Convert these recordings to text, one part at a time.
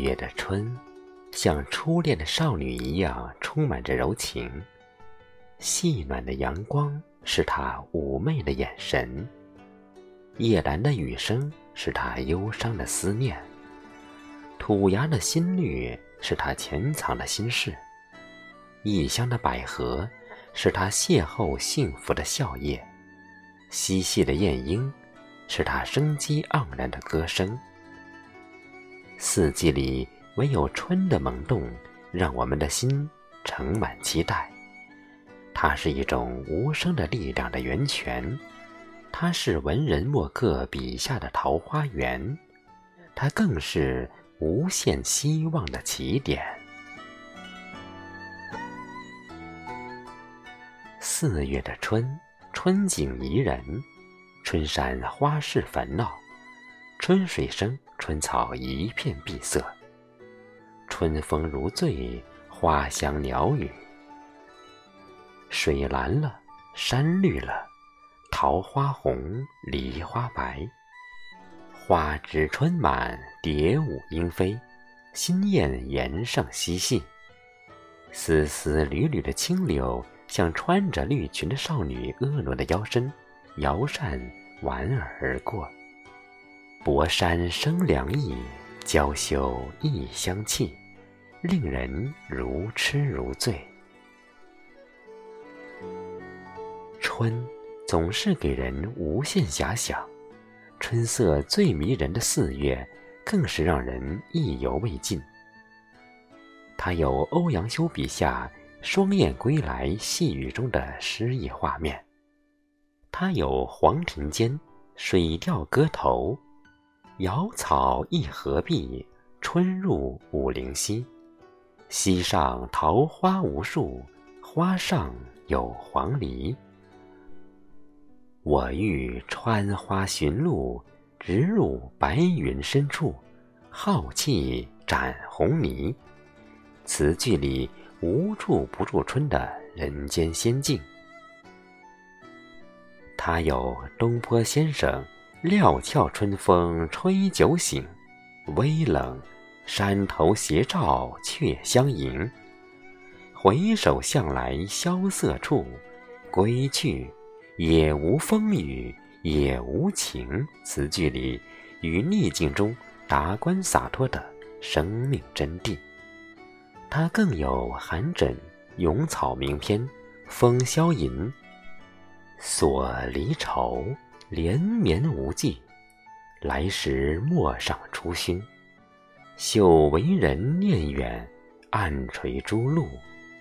月的春，像初恋的少女一样，充满着柔情。细暖的阳光是她妩媚的眼神，夜阑的雨声是她忧伤的思念，土芽的新绿是她潜藏的心事，异乡的百合是她邂逅幸福的笑靥，嬉戏的燕莺是她生机盎然的歌声。四季里，唯有春的萌动，让我们的心盛满期待。它是一种无声的力量的源泉，它是文人墨客笔下的桃花源，它更是无限希望的起点。四月的春，春景宜人，春山花市繁闹，春水声。春草一片碧色，春风如醉，花香鸟语。水蓝了，山绿了，桃花红，梨花白。花枝春满，蝶舞莺飞，新燕檐上嬉戏。丝丝缕缕的清流，像穿着绿裙的少女婀娜的腰身，摇扇婉尔而过。薄山生凉意，娇羞异香气，令人如痴如醉。春总是给人无限遐想，春色最迷人的四月，更是让人意犹未尽。它有欧阳修笔下“双燕归来细雨中”的诗意画面，它有黄庭坚“水调歌头”。瑶草一合碧，春入武陵西。溪上桃花无数，花上有黄鹂。我欲穿花寻路，直入白云深处，浩气展红霓。词句里无处不住春的人间仙境。他有东坡先生。料峭春风吹酒醒，微冷，山头斜照却相迎。回首向来萧瑟处，归去，也无风雨也无晴。词句里与逆境中达观洒脱的生命真谛。它更有寒枕咏草名篇，风萧吟，锁离愁。连绵无际，来时陌上初熏。绣为人念远，暗垂朱露，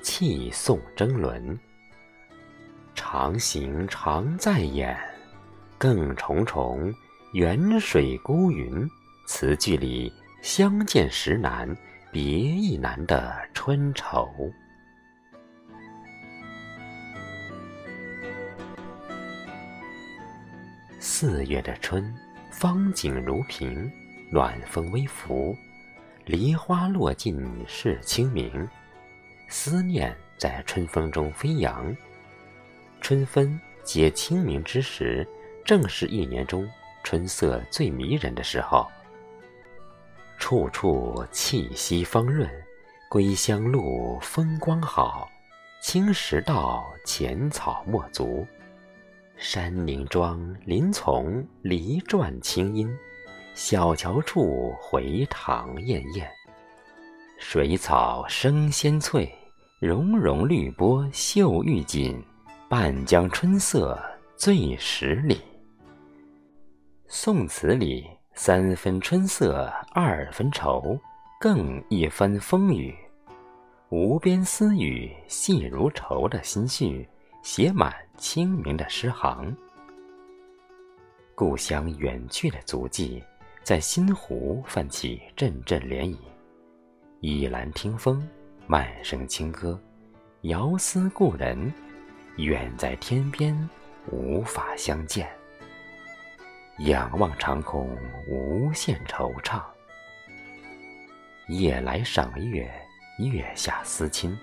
泣送征伦。长行常在眼，更重重远水孤云。词句里相见时难，别亦难的春愁。四月的春，风景如萍，暖风微拂，梨花落尽是清明，思念在春风中飞扬。春分接清明之时，正是一年中春色最迷人的时候。处处气息丰润，归乡路风光好，青石道浅草没足。山林庄，林丛，梨转清音；小桥处，回塘滟滟。水草生鲜翠，溶溶绿波秀玉锦。半江春色最十里。宋词里三分春色，二分愁，更一番风雨。无边丝雨，细如愁的心绪。写满清明的诗行，故乡远去的足迹，在新湖泛起阵阵涟漪。倚栏听风，慢声轻歌，遥思故人，远在天边，无法相见。仰望长空，无限惆怅。夜来赏月，月下思亲，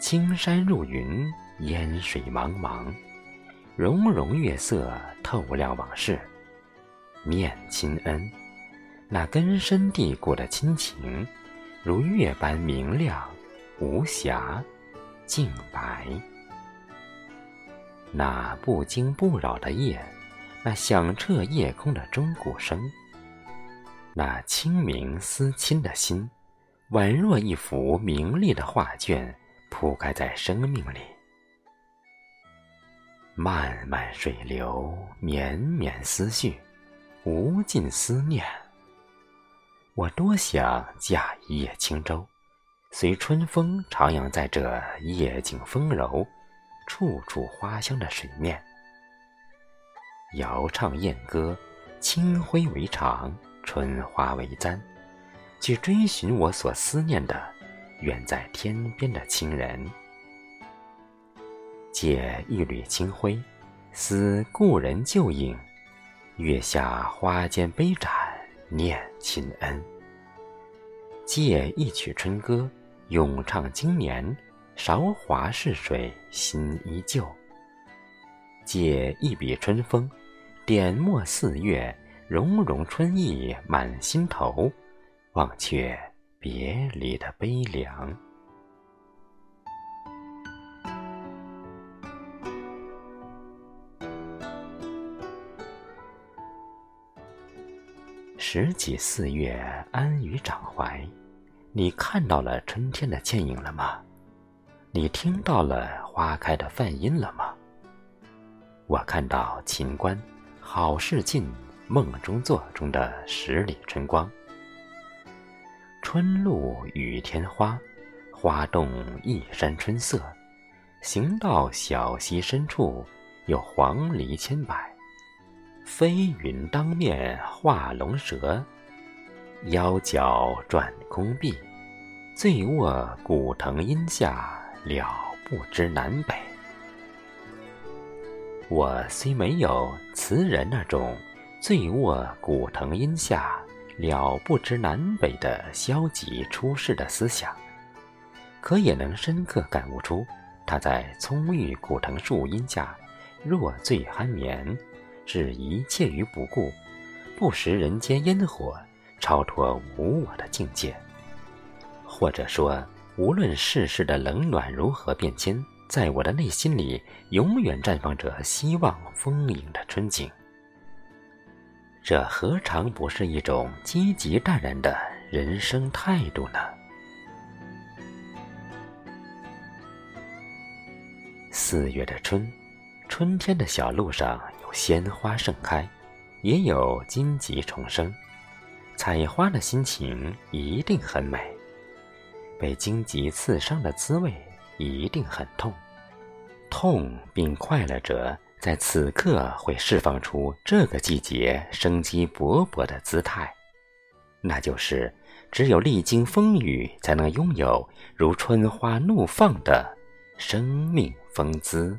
青山入云。烟水茫茫，融融月色透亮往事，念亲恩。那根深蒂固的亲情，如月般明亮、无瑕、净白。那不惊不扰的夜，那响彻夜空的钟鼓声，那清明思亲的心，宛若一幅明丽的画卷，铺开在生命里。漫漫水流，绵绵思绪，无尽思念。我多想驾一叶轻舟，随春风徜徉在这夜景丰柔、处处花香的水面，遥唱艳歌，清辉为裳，春花为簪，去追寻我所思念的远在天边的亲人。借一缕清辉，思故人旧影；月下花间杯盏，念亲恩。借一曲春歌，咏唱经年，韶华逝水，心依旧。借一笔春风，点墨四月，融融春意满心头，忘却别离的悲凉。十几四月，安于掌怀。你看到了春天的倩影了吗？你听到了花开的梵音了吗？我看到秦观“好事尽，梦中作”中的十里春光。春露雨天花，花动一山春色。行到小溪深处，有黄鹂千百。飞云当面画龙蛇，腰脚转空碧，醉卧古藤阴下，了不知南北。我虽没有词人那种醉卧古藤阴下，了不知南北的消极出世的思想，可也能深刻感悟出他在葱郁古藤树荫下若醉酣眠。置一切于不顾，不食人间烟火，超脱无我的境界。或者说，无论世事的冷暖如何变迁，在我的内心里，永远绽放着希望丰盈的春景。这何尝不是一种积极淡然的人生态度呢？四月的春，春天的小路上有。鲜花盛开，也有荆棘重生。采花的心情一定很美，被荆棘刺伤的滋味一定很痛。痛并快乐着，在此刻会释放出这个季节生机勃勃的姿态，那就是只有历经风雨，才能拥有如春花怒放的生命风姿。